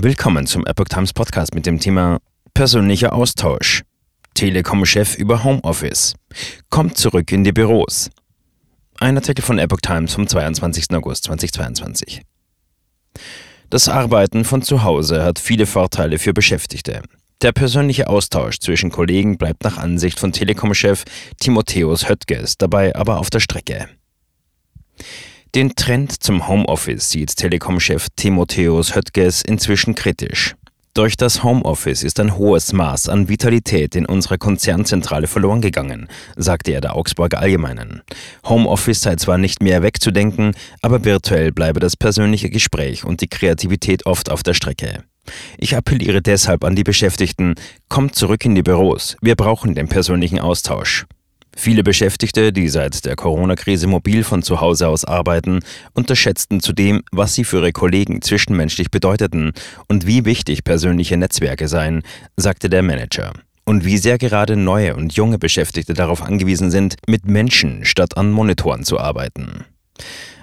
Willkommen zum Epoch Times Podcast mit dem Thema Persönlicher Austausch. Telekom-Chef über Homeoffice. Kommt zurück in die Büros. Ein Artikel von Epoch Times vom 22. August 2022. Das Arbeiten von zu Hause hat viele Vorteile für Beschäftigte. Der persönliche Austausch zwischen Kollegen bleibt nach Ansicht von Telekom-Chef Timotheus Höttges dabei aber auf der Strecke. Den Trend zum Homeoffice sieht Telekom-Chef Timotheus Höttges inzwischen kritisch. Durch das Homeoffice ist ein hohes Maß an Vitalität in unserer Konzernzentrale verloren gegangen, sagte er der Augsburger Allgemeinen. Homeoffice sei zwar nicht mehr wegzudenken, aber virtuell bleibe das persönliche Gespräch und die Kreativität oft auf der Strecke. Ich appelliere deshalb an die Beschäftigten, kommt zurück in die Büros, wir brauchen den persönlichen Austausch. Viele Beschäftigte, die seit der Corona-Krise mobil von zu Hause aus arbeiten, unterschätzten zudem, was sie für ihre Kollegen zwischenmenschlich bedeuteten und wie wichtig persönliche Netzwerke seien, sagte der Manager. Und wie sehr gerade neue und junge Beschäftigte darauf angewiesen sind, mit Menschen statt an Monitoren zu arbeiten.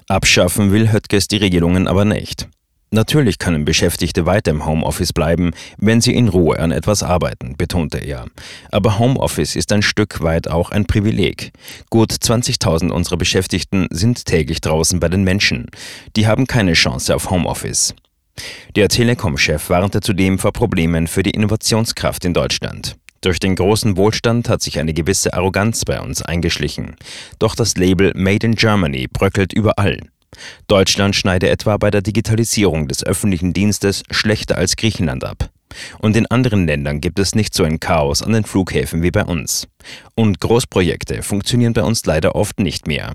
Abschaffen will Höttges die Regelungen aber nicht. Natürlich können Beschäftigte weiter im Homeoffice bleiben, wenn sie in Ruhe an etwas arbeiten, betonte er. Aber Homeoffice ist ein Stück weit auch ein Privileg. Gut 20.000 unserer Beschäftigten sind täglich draußen bei den Menschen. Die haben keine Chance auf Homeoffice. Der Telekom-Chef warnte zudem vor Problemen für die Innovationskraft in Deutschland. Durch den großen Wohlstand hat sich eine gewisse Arroganz bei uns eingeschlichen. Doch das Label Made in Germany bröckelt überall. Deutschland schneide etwa bei der Digitalisierung des öffentlichen Dienstes schlechter als Griechenland ab. Und in anderen Ländern gibt es nicht so ein Chaos an den Flughäfen wie bei uns. Und Großprojekte funktionieren bei uns leider oft nicht mehr.